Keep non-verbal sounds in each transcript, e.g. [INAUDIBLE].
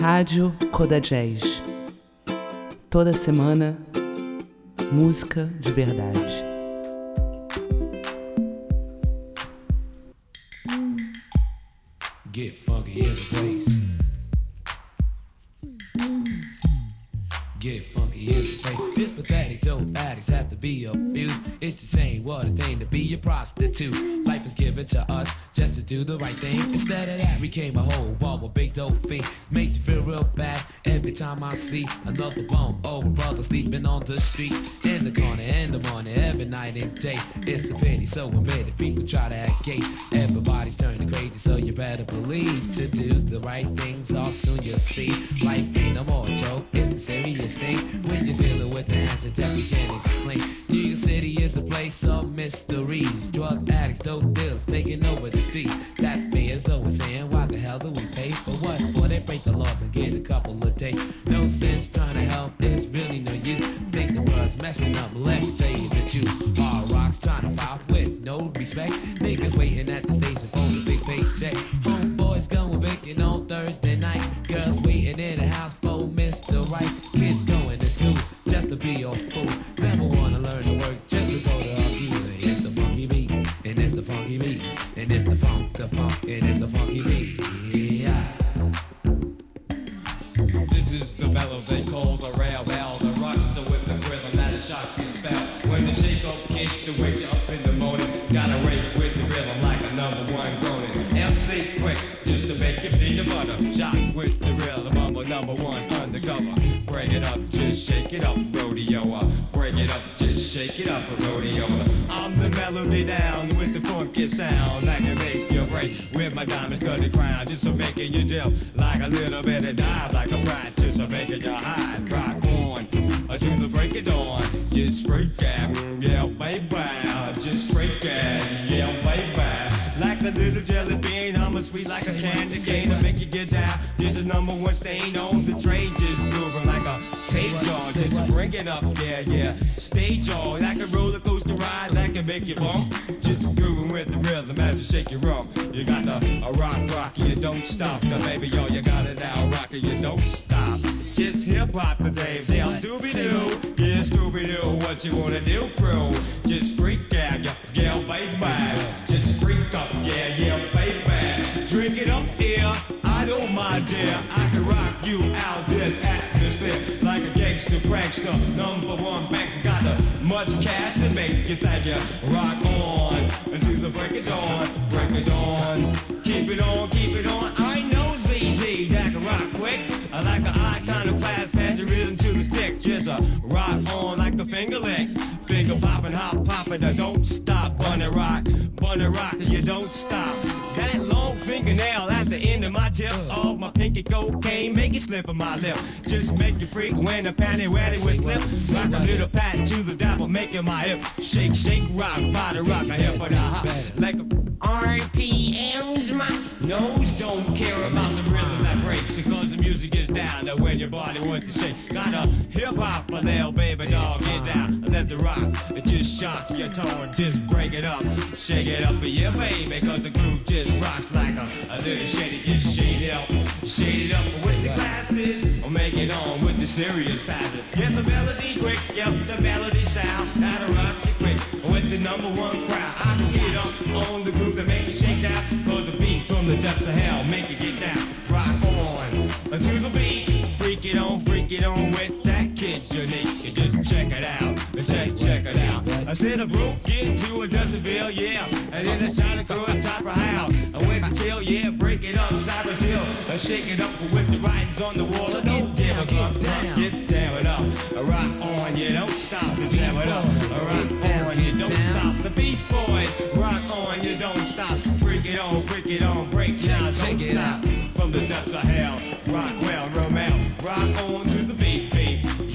Rádio Coda Jazz. Toda semana, música de verdade. Get funky in the place. Get funky in the place. This pathetic dope addicts have to be abused. It's the same what a thing to be a prostitute. Life is given to us just to do the right thing. Instead of that, we came a whole wall with big dope fiend. Make you real bad every time I see another bum. Oh, brother sleeping on the street. In the corner, in the morning, every night and day. It's a pity, so admitted. People try to act gay. Everybody's turning crazy, so you better believe to do the right things. All soon you'll see. Life ain't no more joke, it's a serious thing. When you're dealing with the answer that you can't explain. New York City is a place of mysteries. Drug addicts, dope dealers taking over the street. That is always saying, why the hell do we pay for what? They break the laws and get a couple of days. No sense trying to help, there's really no use. Think the world's messing up, let me tell you the truth. Hard rocks trying to pop with no respect. Niggas waiting at the station for the big paycheck. Homeboys going baking on Thursday night. Girls waiting in the house for Mr. Right. Kids is the mellow they call the rail bell. The rocks so with the rhythm that is shock your spell. When the shake up kick that wakes you up in the morning. Gotta rate with the rhythm like a number one groaning. MC quick, just to make you peanut butter. Shot with the rhythm, I'm a number one undercover. Break it up, just shake it up, rodeo. Break it up, just shake it up, rodeo. I'm the melody down with the funky sound that can make you break with my diamond studded crown. Just so making you dip like a little bit of dive, like a practice of making you high. Rock on to the break of dawn. Just freak out, yeah, baby. Just freak out, yeah, baby. Like a little jelly bean, I'm a sweet like a candy cane to make you get down. This is number one stain on the train, just moving like a stage on. Just bring it up, yeah, yeah. Stage on, like a roller coaster ride that can make you bump. Just with the rhythm as you shake your rump. You got the a rock rock, you don't stop. The baby, yo, you got it now, rock you don't stop. Just hip hop today, they'll doobie doo. Yeah, Scooby Doo, what you wanna do, crew? Just freak out, yeah, yeah, baby. Just freak up, yeah, yeah, baby. Drink it up here, I don't mind, dear. I can rock you out this atmosphere like a gangster prankster. Number one banks got the much cash to make you think you rock on until the break of dawn, break of dawn. Keep it on, keep it on. I know ZZ that can rock quick. I like the iconoclast, hands your rhythm to the stick. Just a rock on like a finger lick. Finger popping, hop popping, don't stop. Bunny rock, bunny rock, you don't stop. That long fingernail the end of my tip. Of my pinky cocaine, make it slip on my lip. Just make you freak when the panty wetty with slip. Rock a little pat to the dapple, making my hip. Shake, shake, rock, body rock, a hip and a hop. Like a RPMs, my nose don't care about the rhythm that breaks. Because the music is down. That when your body wants to shake, got a hip hop a little baby dog, get down, let the rock, it just shock your tone, just break it up, shake it up, yeah baby, cause the groove just rocks like a, a little shady, just shade it up, shade it up with the glasses, or make it on with the serious pattern. Get the melody quick, yep, the melody sound, how to rock it quick with the number one crowd. I can get up on the groove that make you shake down, cause the beat from the depths of hell make you get down. Rock on to the beat, freak it on, freak it on with that kid unique. You just check it out, check, check it out. I said a broke get to a Dustville, yeah, and then I shot across top of how. I went to chill, yeah, break it up, Cyrus Hill, I shake it up with the writings on the wall. So don't get give down, a get fuck, down. just damn it up. I rock on, you don't stop to jam it up. I rock Get down, on, you get don't down. stop. The beat boys, rock on, you don't stop. Freak it on, freak it on, break down, check don't stop. From the depths of hell, rock well, Romeo, rock on to the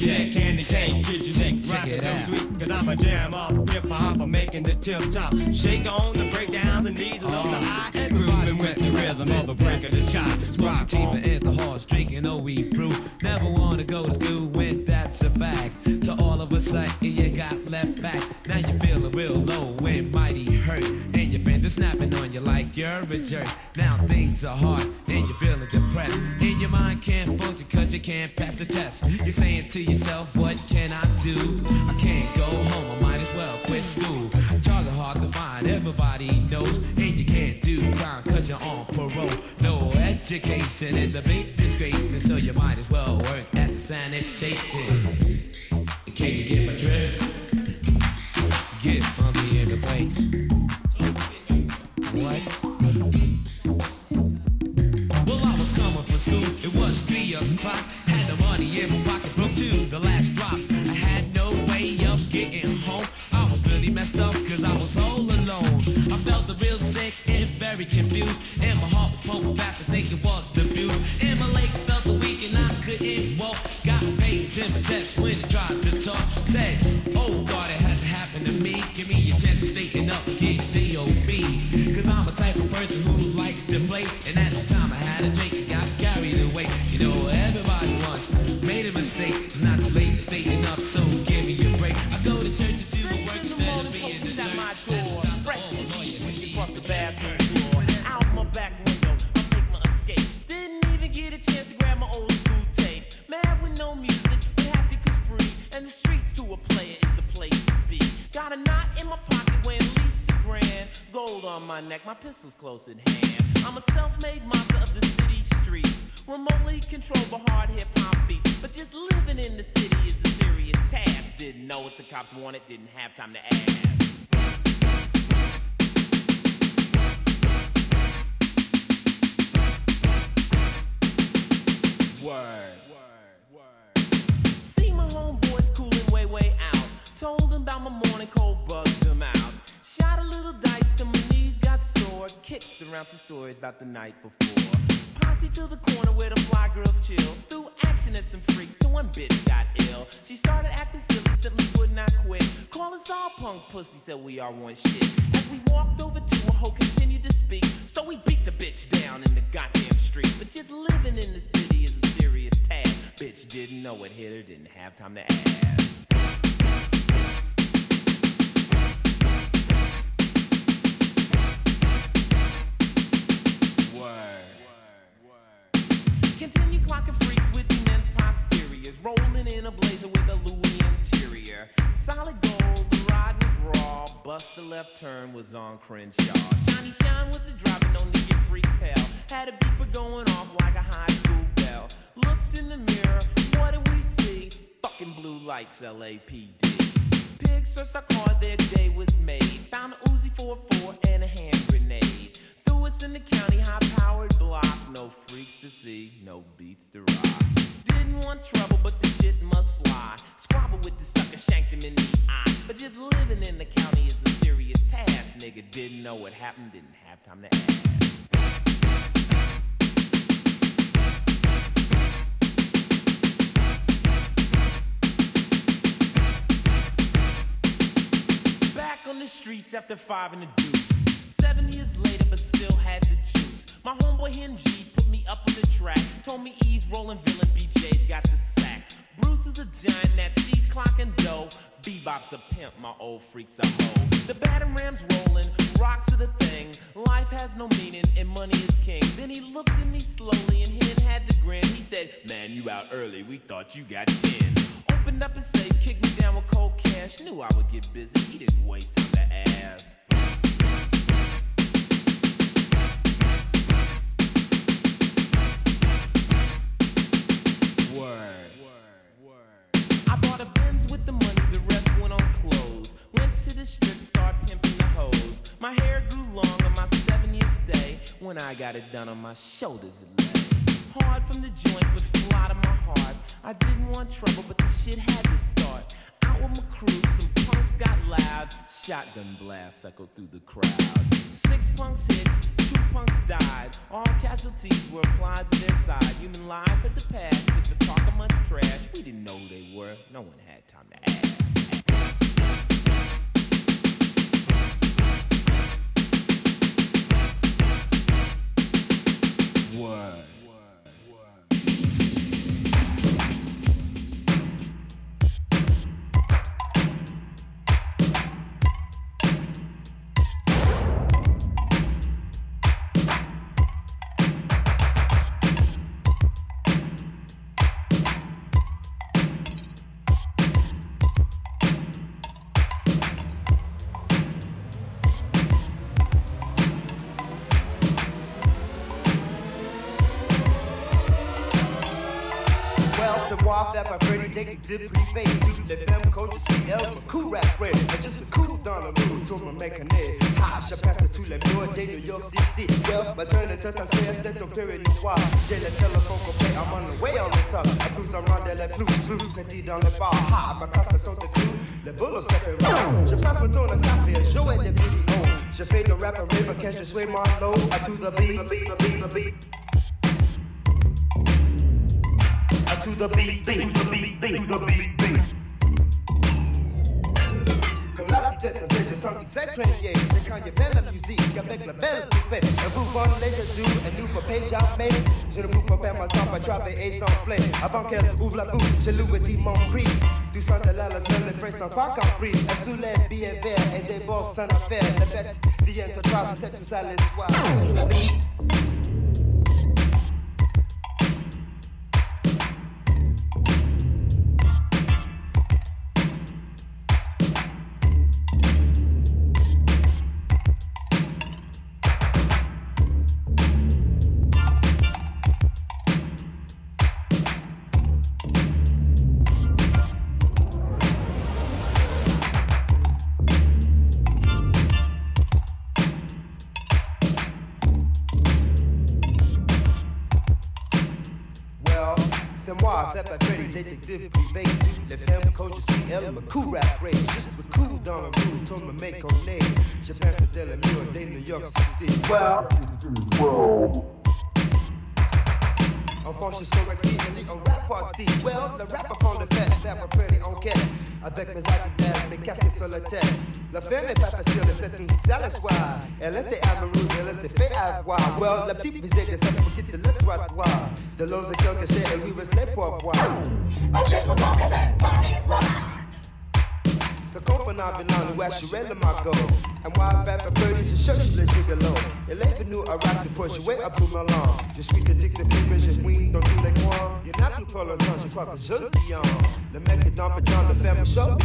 Yeah, candy cane, get you check, neat, check it out. sweet, cause I'm a jam up, hip hop, I'm making the tip top. Shake on the break down the needle on the oh, eye, grooving with the rhythm of the break of the. Smoke Rock deeper at the horse, drinking oh we brew. Never wanna go to school when that's a fact. To all of a sudden you got left back. Now you're feeling real low and mighty hurt. And your fantasy They're snapping on you like you're a jerk. Now things are hard and you're feeling depressed. And your mind can't function cause you can't pass the test. You're saying to what can I do? I can't go home, I might as well quit school. Jobs are hard to find, everybody knows. And you can't do crime cause you're on parole. No education is a big disgrace, and so you might as well work at the sanitation. Can you get my drift? Get funky in the place. What? Well, I was coming from school, it was three o'clock. Had the money in my pocket, very confused. And my heart was pumping fast, I think it was the booze. And my legs felt weak and I couldn't walk. Got pains in my chest when I tried to talk. Said, oh God, it had to happen to me. Give me a chance to straighten up get a J-O-B. Cause I'm a type of person who likes to play. And at the time I had a drink and got carried away. You know, everybody once made a mistake. It's not too late to straighten up, so give me Got a knot in my pocket weighing at least a grand. Gold on my neck, my pistol's close at hand. I'm a self-made monster of the city streets. Remotely controlled by hard hip hop beats. But just living in the city is a serious task. Didn't know what the cops wanted, didn't have time to ask. Word. Word. Word. See my homeboys cooling way, way out. Told them about my Kicked around some stories about the night before. Posse to the corner where the fly girls chill. Threw action at some freaks till one bitch got ill. She started acting silly, simply would not quit. Call us all punk pussy, said we are one shit. As we walked over to her, hoe continued to speak. So we beat the bitch down in the goddamn street. But just living in the city is a serious task. Bitch didn't know it hit her, didn't have time to ask. Continue clocking freaks with immense posteriors. Rolling in a blazer with a Louis interior. Solid gold, the ride was raw. Bust the left turn was on Crenshaw. Shiny shine was the driver, no need get freaks hell. Had a beeper going off like a high school bell. Looked in the mirror, what did we see? Fucking blue lights, LAPD. Pigs searched our car, their day was made. Found a Uzi 44 and a hand grenade. Threw in the county, high powered block. No freaks to see, no beats to rock. Didn't want trouble, but the shit must fly. Squabble with the sucker, shanked him in the eye. But just living in the county is a serious task. Nigga didn't know what happened, didn't have time to ask. Back on the streets after five in the deuce. Seven years later, but still had the juice. My homeboy Hen G put me up on the track. Told me ease rolling villain BJ's got the sack. Bruce is a giant that sees clock and dough. Bebop's a pimp, my old freak's a hoe. The batter ram's rolling, rocks are the thing. Life has no meaning and money is king. Then he looked at me slowly and Hen had to grin. He said, Man, you out early, we thought you got 10. Opened up his safe, kicked me down with cold cash. Knew I would get busy, he didn't waste time ask. The strip, start pimping the hoes. My hair grew long on my 70th stay. When I got it done on my shoulders, it lay. Hard from the joint, but fly to my heart. I didn't want trouble, but the shit had to start. Out with my crew, some punks got loud. Shotgun blast echoed through the crowd. Six punks hit, two punks died. All casualties were applied to their side. Human lives had to pass just to talk a much trash. We didn't know who they were. No one had time to ask. C'est moi faire pas Freddy détective privé Toutes les femmes coach je suis elle cool rap vrai Mais juste cool dans le mood tout me nez Ah je passe tous les murs des New York City. Well maternité Times Square c'est ton période noir J'ai le téléphone coupé I'm on the way on the top. I blues around les blues blues petit dans le bar. Ah ma casse sont de clous Le boulot ça fait round Je passe mon tour de café jouer des vidéos Je fais de rap à river quand je suis Marlowe I to the beat, the beat, the beat, the beat to the beat, the beat, beat, the beat, beat. Comme la petite tête, je sens que c'est très bien. C'est quand il y a belle la musique la belle. Un nouveau. Je ne sans play. Avant qu'elle la dit mon prix. Du centre là, la frais sont pas compris. Elle soulève billets verts et des bosses sans affaire. Les bêtes viennent te trouver, c'est tout ça l'espoir. The beat. Où assurait le magot And why faire peur je cherche le gigolo Elle est venue à Rax pour jouer à Boomerang Je suis le tic de plus je fouine dans tous les coins Il n'a plus pas le temps, je crois que je le dis Le mec est dans le de faire show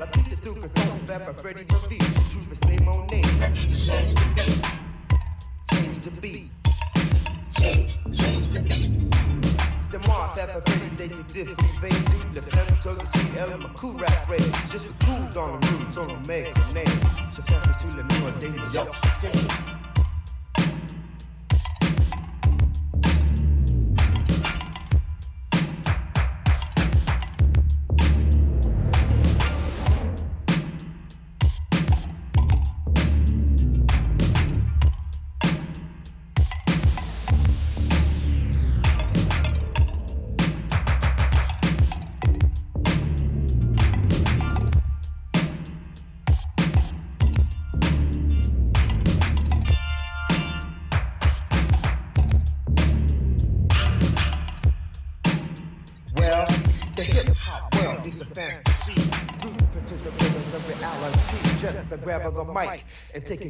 La petite est tout que ton fait par Freddy Murphy Je trouve c'est mon name Change the beat Change the beat. Change, change the beat C'est moi, faire préféré détective privé Toutes les femmes, toi je suis elle, ma cool rap rap Je suis cool dans le room, ton mec, name. Je passe tous les murs des New York City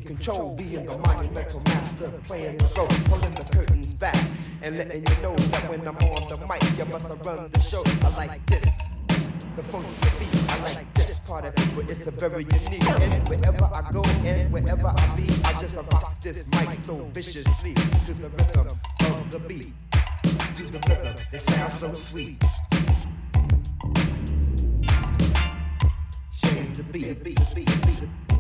taking control, being the monumental master, playing the role, pulling the curtains back and letting you know that when I'm on the mic, you must run the show. I like this. The funky beat, I like this part of people, it's a very unique. And wherever I go and wherever I be, I just rock this mic so viciously to the rhythm of the beat. To the rhythm, it sounds so sweet. Change the beat,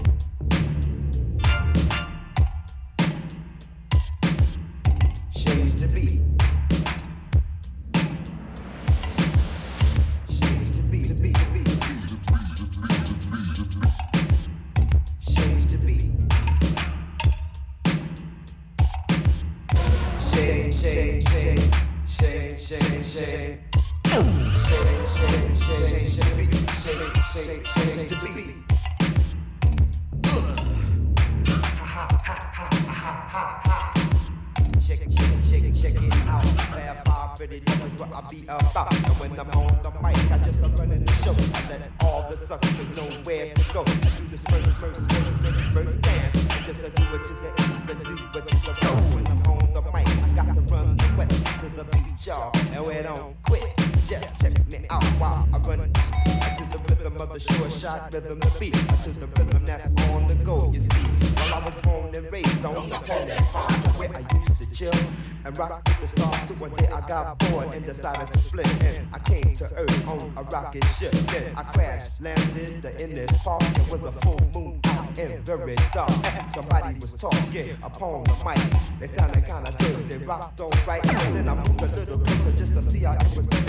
got bored and decided to split. And I came to Earth on a rocket ship. Then I crashed, landed in this park. It was a full moon out and very dark. Somebody was talking upon the mic. They sounded kinda good, they rocked alright. And then I moved a little closer just to see how it was little.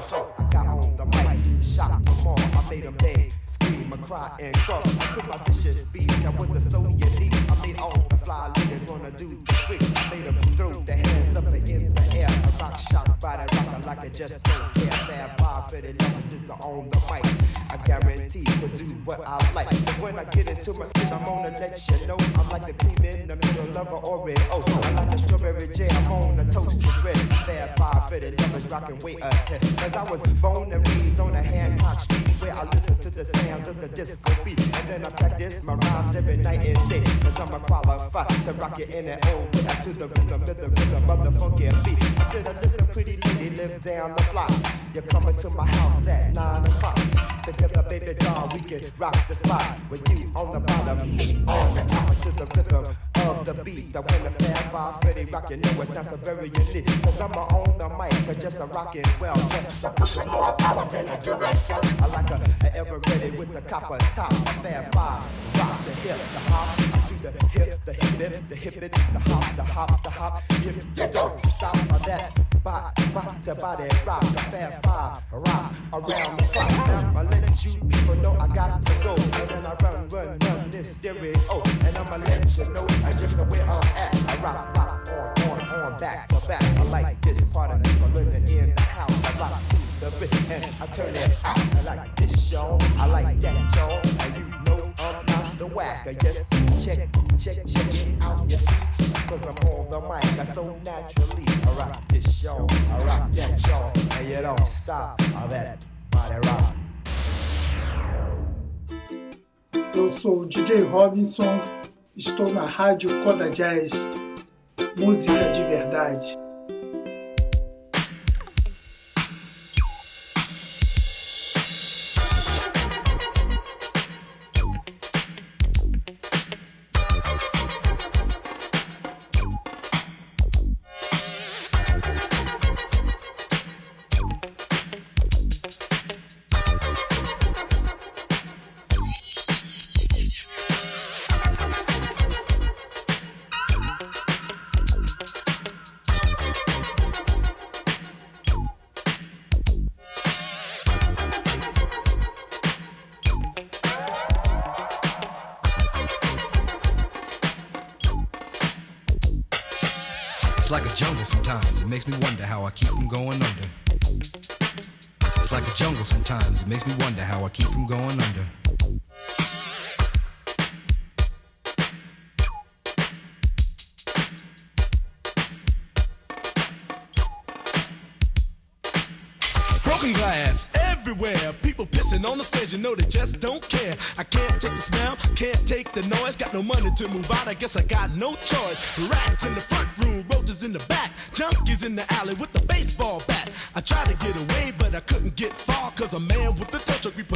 So I got on the mic, shot them all. I made them beg, scream, and cry, and grow. I took my vicious speed, that wasn't so unique. I made all the fly ladies wanna do the freak. I them throw their hands up in the air. A rock shot by the rocker like I just don't care. Fab five for the numbers on the mic. I guarantee to do what I like. Cause when I get into my skin, I'm gonna let you know. I'm like the cream in the middle of an Oreo. I'm like a strawberry jam, on a toasted bread. Fab five for the numbers rocking way ahead. Cause I was born and raised on a Hancock Street where I listen to the sounds of the disco beat. And then I practice my rhymes every night and day. Cause I'm a qualified to rock it in and old way to the rhythm, rhythm, rhythm of the funky beat. I said, listen, pretty lady, live down the block. You're coming to my house at 9 o'clock. Together, baby doll, we can rock the spot. With you on the bottom, me on the top. To the rhythm of the beat. That when the Fab Five Freddy rock, you know it sounds so very unique. Cause I'm on the mic, but just a rockin' well. Just a pushing more power than a Duracell. I like a, a ever ready with the copper top. Fab Five, rock the hip, the hop, the hip, the hip it, the hip it, the hop, the hop, the hop. You don't stop that. Bot to body rock, the rock around the clock. Now I let you people know I got to go. And then I run, run, run this stereo. And I'ma let you know I just where I'm at. I rock, rock, on, on, on, back to back. I like this part of people living in the house. I rock to the beat and I turn it out. I like this, y'all. I like that, y'all. Whack. I check, check, check it out. You see, cause I'm on the mic. I so naturally. I rock this, y'all. I rock that, y'all. And you don't stop. All that body rock. Eu sou o DJ Robinson, estou na rádio Coda Jazz, música de verdade. It makes me wonder how I keep from going under. Broken glass everywhere. People pissing on the stage, you know they just don't care. I can't take the smell, can't take the noise. Got no money to move out, I guess I got no choice. Rats in the front room, roaches in the back, junkies in the alley with the baseball bat. I tried to get away, but I couldn't get far, cause a man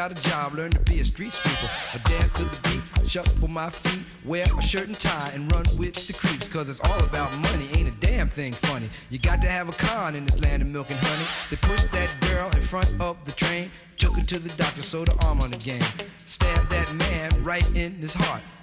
Got a job, learn to be a street sweeper. I dance to the beat, shuffle for my feet, wear a shirt and tie, and run with the creeps, cause it's all about money, ain't a damn thing funny. You got to have a con in this land of milk and honey. They pushed that girl in front of the train, took her to the doctor, sewed her arm on the game. Stabbed that man right in his heart.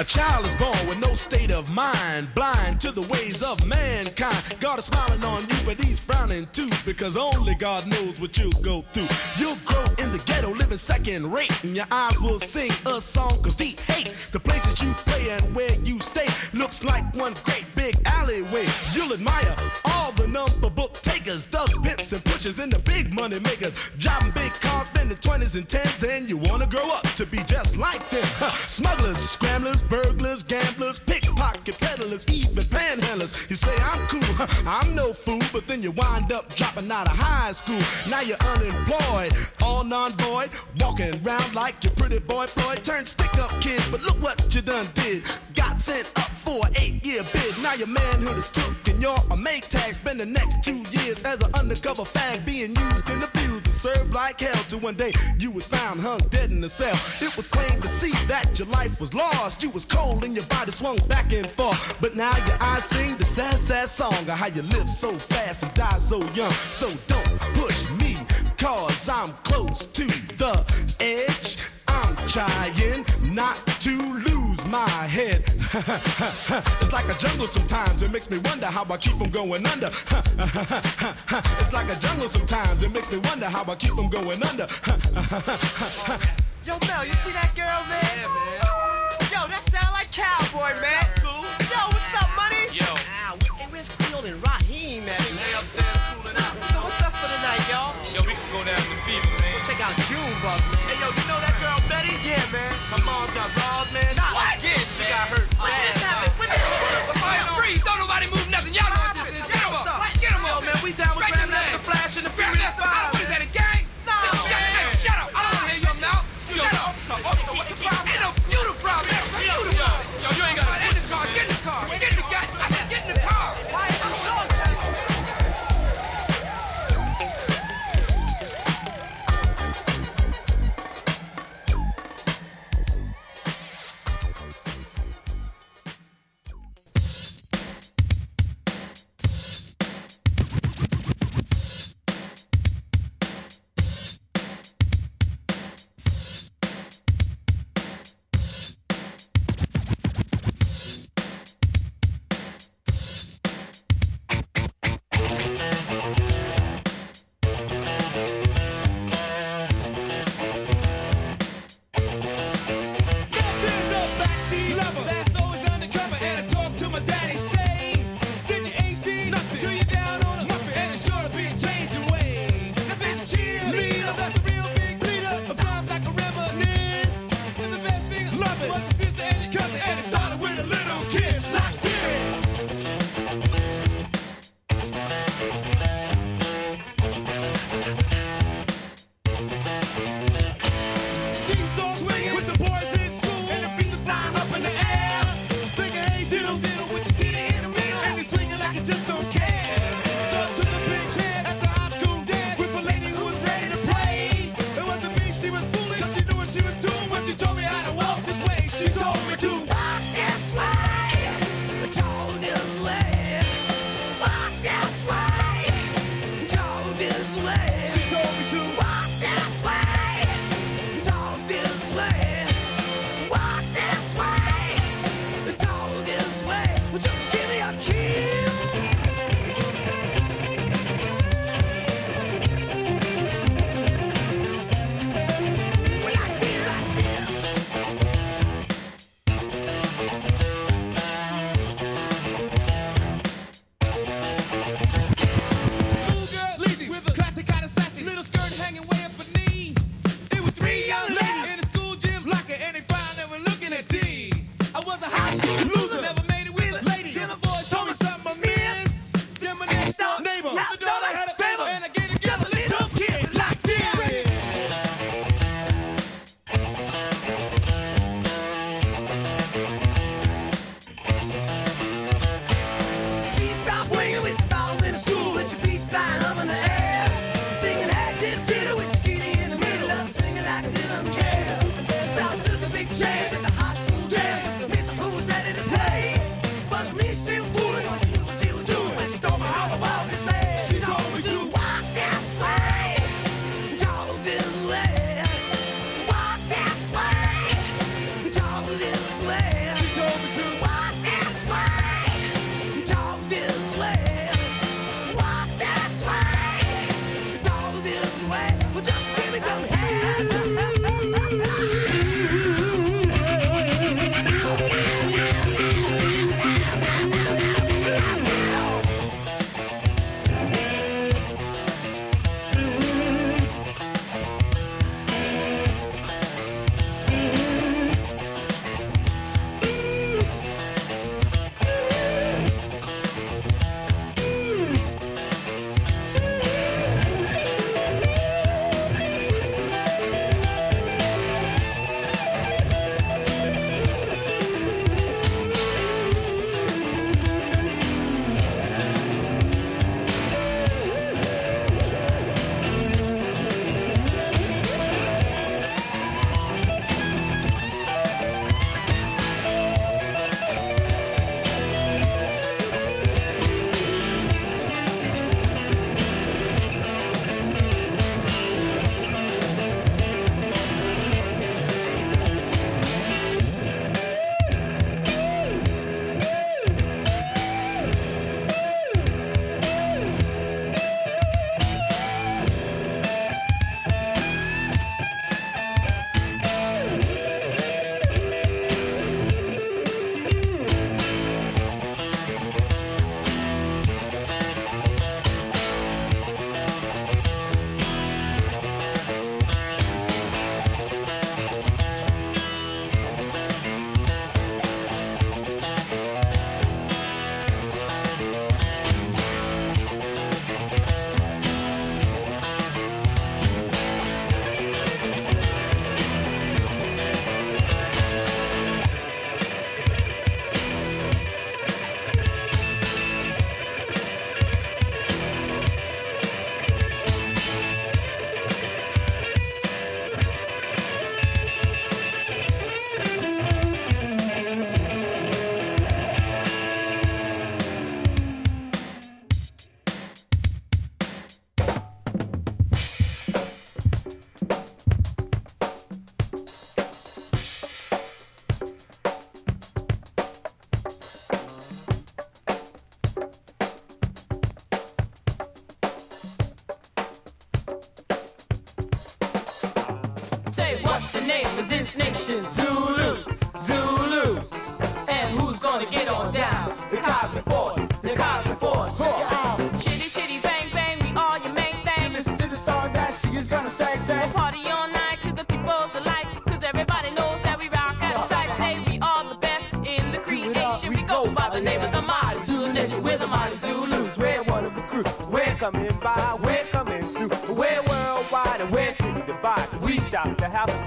A child is born with no state of mind, blind to the ways of mankind. God is smiling on you, but he's frowning too, because only God knows what you'll go through. You'll grow in the ghetto, living second rate, and your eyes will sing a song of deep hate. The places you play and where you stay looks like one great big alleyway. You'll admire all the number book takers, thugs, pimps, and pushers, and the big money makers. Driving big cars, spending 20s and 10s, and you wanna grow up to be just like them. Huh. Smugglers, scramblers, burglars, gamblers, pickpocket peddlers, even panhandlers. You say I'm cool, huh, I'm no fool, but then you wind up dropping out of high school. Now you're unemployed, all non-void, walking around like your pretty boy Floyd. Turned stick-up kid, but look what you done did. Got sent up for an eight-year bid. Now your manhood is took and you're a make tag. Spend the next two years as an undercover fag, being used and abused to serve like hell. Till one day you was found hung dead in a cell. It was plain to see that your life was lost. You was cold and your body swung back and forth. But now your eyes sing the sad, sad song of how you live so fast and die so young. So don't push me, cause I'm close to the edge. I'm trying not to lose my head. [LAUGHS] it's like a jungle sometimes, it makes me wonder how I keep from going under. [LAUGHS] it's like a jungle sometimes, it makes me wonder how I keep from going under. [LAUGHS] Yo, Mel, you see that girl, man? Yeah, man. Yo, that sound like cowboy, man.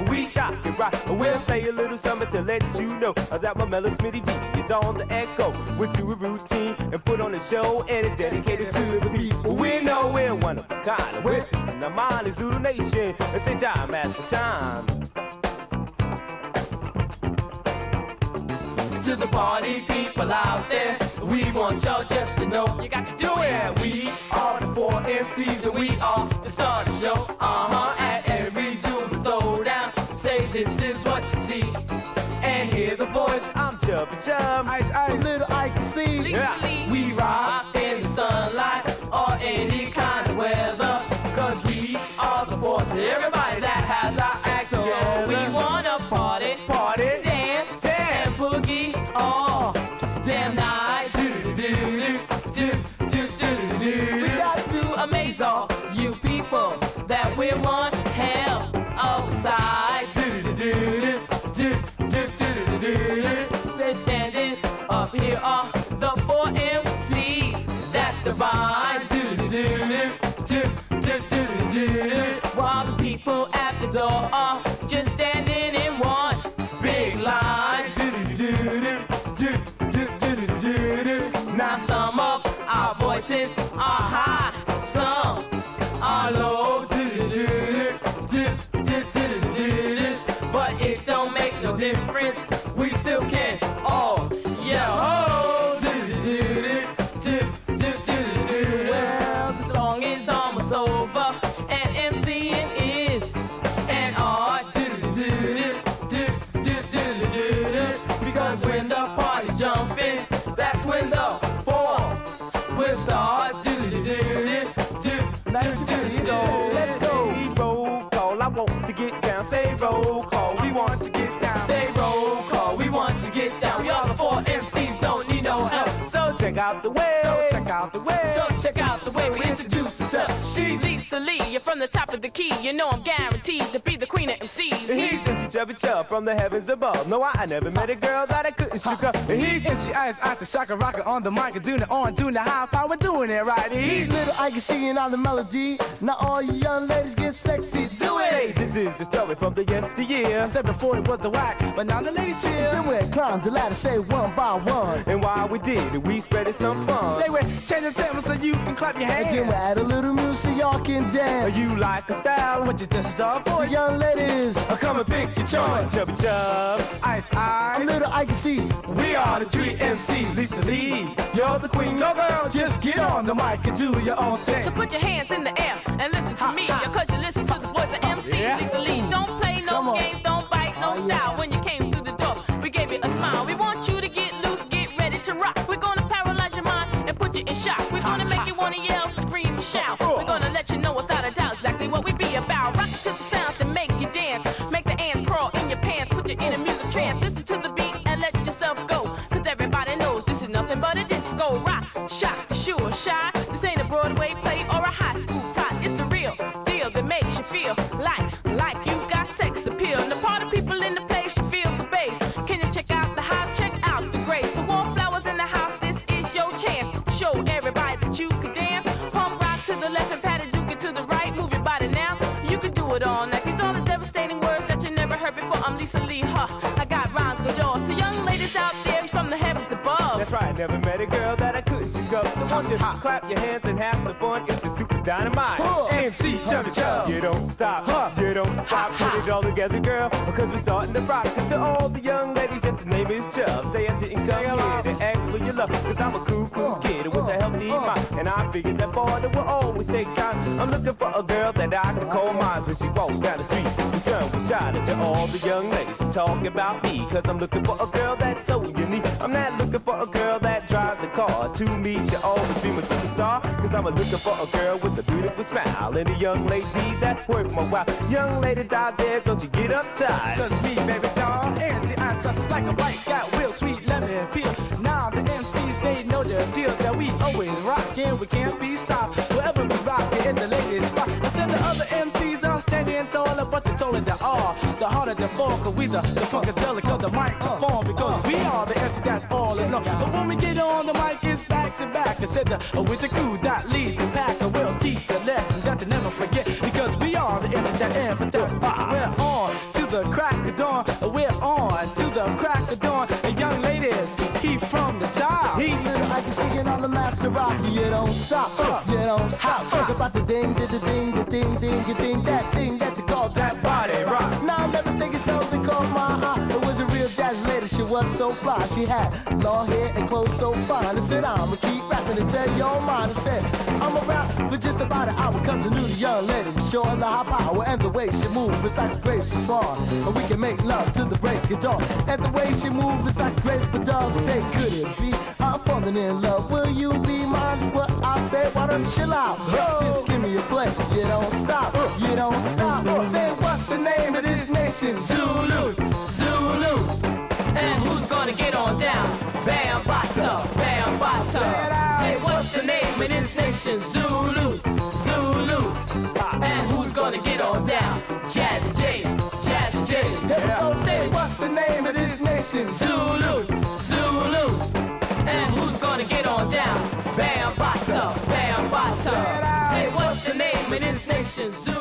We shop it right. We'll say a little something to let you know that my mellow Smitty D is on the echo. We do a routine and put on a show and it's dedicated to the people. We know we're one of a kind. We're in the Mali Zulu Nation. It's a time after time. to the party people out there. We want y'all just to know you got to do it. We are the four MCs and we are the star of the show. Uh huh. This is what you see. And hear the voice. I'm Chubby Chub. Ice, ice. Little I can see. Yeah. We rock in the sunlight or any kind of weather. Cause we are the force. Everybody that has our act. So we wanna party, party, dance, dance, boogie all damn night. Out the way. So check out the way we introduce ourselves. She's Lisa Lee. You're from the top of the key. You know I'm guaranteed to Chubby Chub from the heavens above. No, I, I never met a girl that I couldn't shook up. And he's MC Ice Ice, the shaka rocker on the mic and doing it on, doing the high power, doing it right. He's Little I can see it on the melody. Now all you young ladies get sexy. Do it. this is a story from the yesteryear. I said before it was the whack, but now the ladies cheer. Do we Climb the ladder. Say one by one. And while we did it, we spread it some fun. Say we change the tempo so you can clap your hands. And then we add a little music so y'all can dance. You like a style, But you just stop So for young ladies, I come and pick your choice. Chubby Chub. Ice Ice, I'm little I can see. We are the three MCs. Lisa Lee, you're the queen. Go girl, just get on the mic and do your own thing. So put your hands in the air and listen to me, cause you listen to the voice of MC Yeah. Lisa Lee. Don't play no games, don't bite no Oh, yeah. style. When you came through the door, we gave you a smile. We want you to get loose, get ready to rock. We're gonna paralyze your mind and put you in shock. We're gonna make you wanna yell, scream, and shout. Oh. We're gonna let you know without a doubt exactly what we feel like, like you got sex appeal. And the party people in the place, you feel the bass. Can you check out the house? Check out the grace. So wallflowers in the house, this is your chance to show everybody that you can dance. Pump rock to the left and pat it duke to the right. Move your body now. You can do it all night. These are the devastating words that you never heard before. I'm Lisa Lee, huh? I got rhymes galore. So young ladies out there from the heavens above. That's right, never met a girl that I couldn't shook up. So won't you clap your hands and have some fun? It's a super dynamite. Huh. MC Chubby Chub. You don't stop, you don't stop. Put it all together, girl, because we're starting to rock. And to all the young ladies, yes, the name is Chub. Say I didn't come here to ask for your love, cause I'm a cool, cool kid with a healthy mind. And I figured that boy that will always take time. I'm looking for a girl that I can call mine when she walks down the street. The sun will shine to all the young ladies. I'm talking about me, cause I'm looking for a girl that's so unique. I'm not looking for a girl that drives a car. To me, she'll always be my superstar. Cause I'm looking for a girl with a beautiful smile. And a young lady that's worth my while. Young ladies out there, don't you get uptight. Cause me, baby doll, and I sauce is like a bite, got real sweet lemon peel. Now the MCs, they know the deal that we always rockin', we can't be stopped. Wherever we rockin' in the latest spot. I said the other MCs are standing taller, but they're taller they harder they fall, cause we the, the funkadelic of the microphone. Because we are the MC that's all alone. But when we get on the mic, it's back to back. a center with the crew that leads the pack. And we'll teach the lessons that you never forget because we are the engines that empathize. We're on to the crack of dawn. We're on to the crack of dawn. And young ladies, he from the top. Little I can see it on the master rock. You don't stop, uh, you don't stop. Talk about the ding, the ding, the ding, ding, the ding, that thing that you call that body rock. Now never take it something called my eye. It was a real jazz lady. She was so fly. She had long hair and clothes so fine. I said I'ma keep rapping tell your mind. I said I'm around for just about an hour. Cause I knew the young lady was showing the high power and the way she moved was like a graceful swan. And we can make love to the break of dawn. And the way she moved is like grace graceful dove. Say, could it be? I'm falling in love. Will you be mine? Is what I say. Why don't you chill out? Just give me a play. You don't stop. You don't stop. Say, what's the name of this nation? Zulus, Zulus. And who's gonna get on down? Bambaataa, bam, bata. Say, what's the name of this nation? Zulus, Zulus. And who's gonna get on down? Jazzy Jay, Jazzy Jay. Say, what's the name of this nation? Zulus, Zulus. And who's gonna get on down? Bambaataa, bam, bata. Say, what's the name of this nation? Zulus.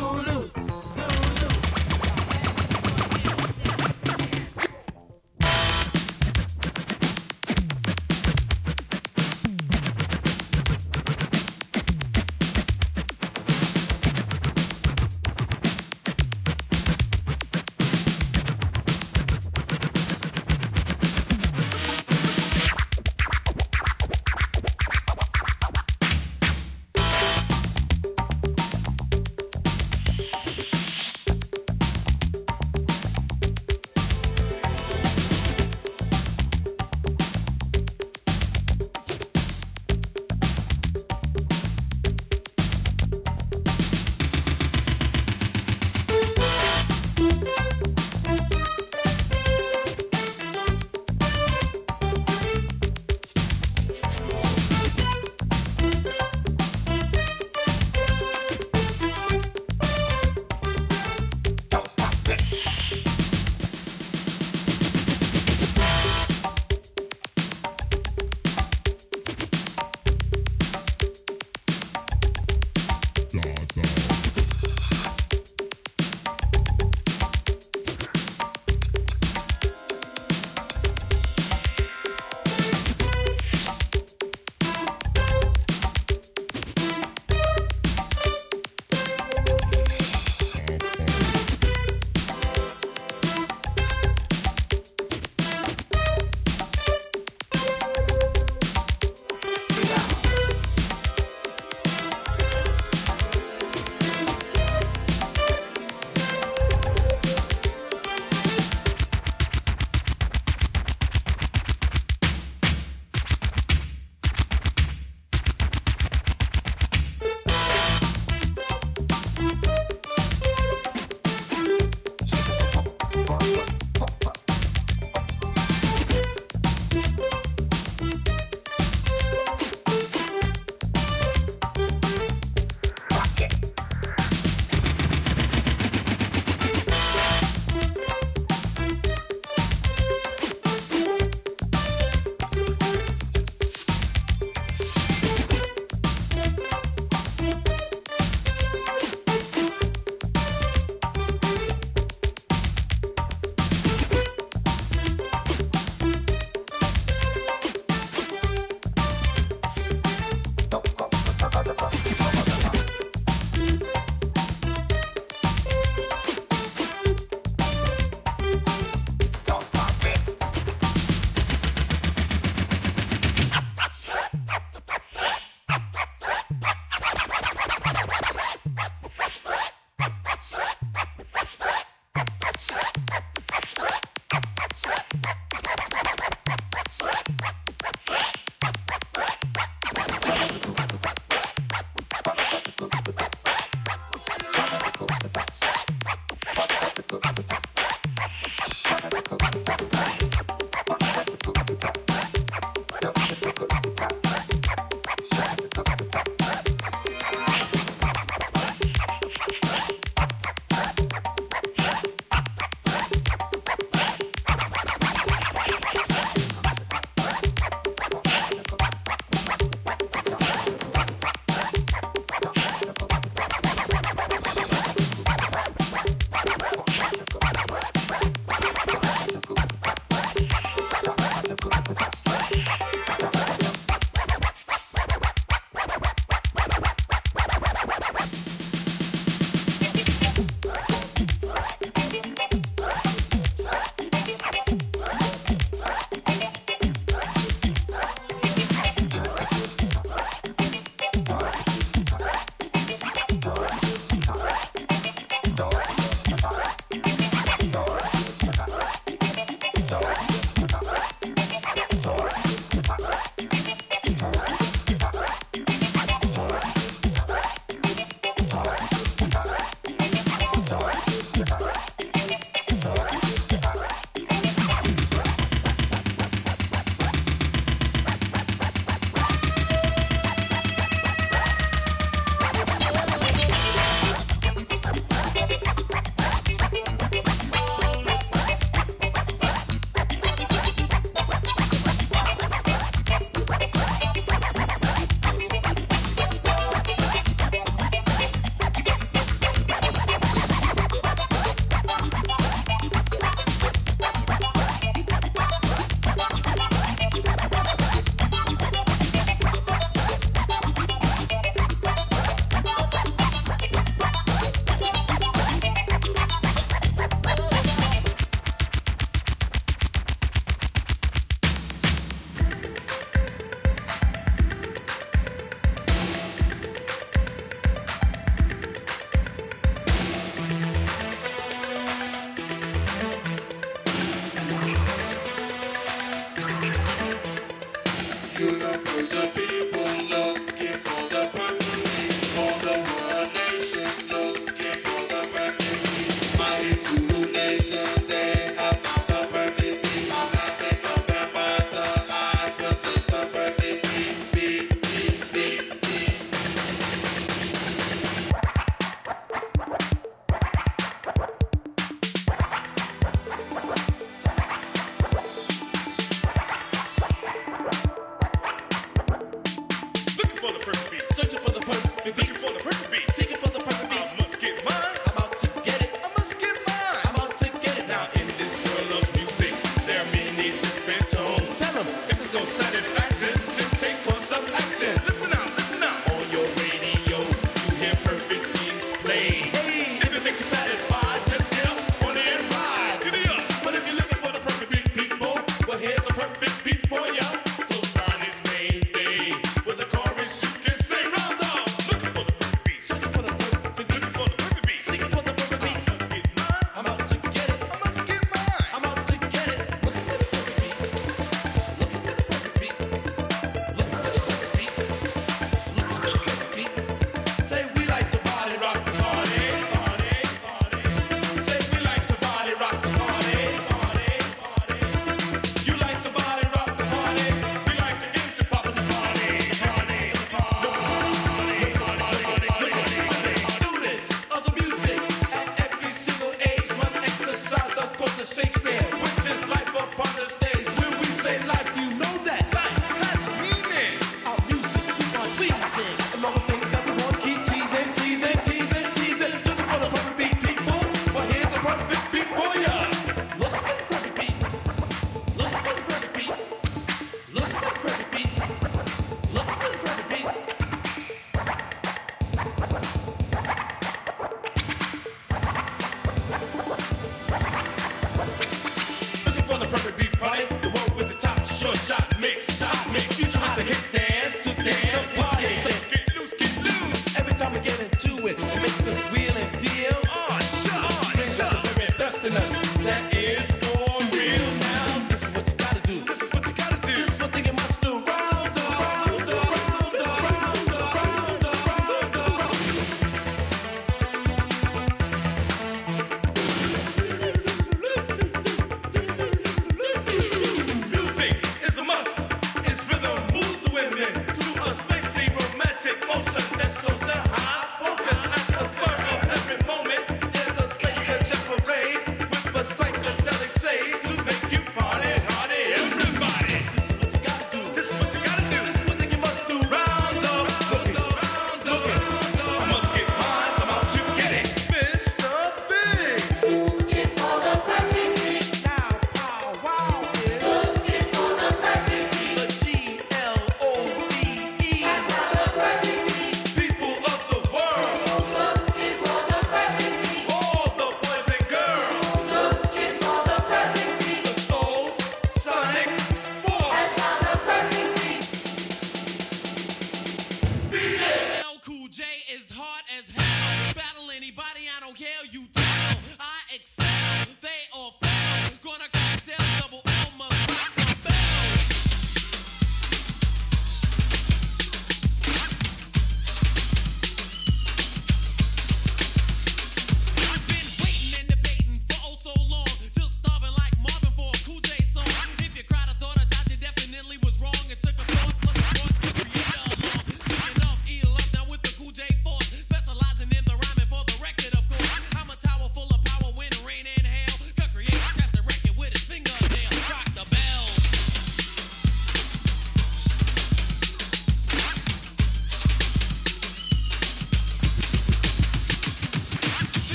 recipe.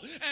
Boyfriend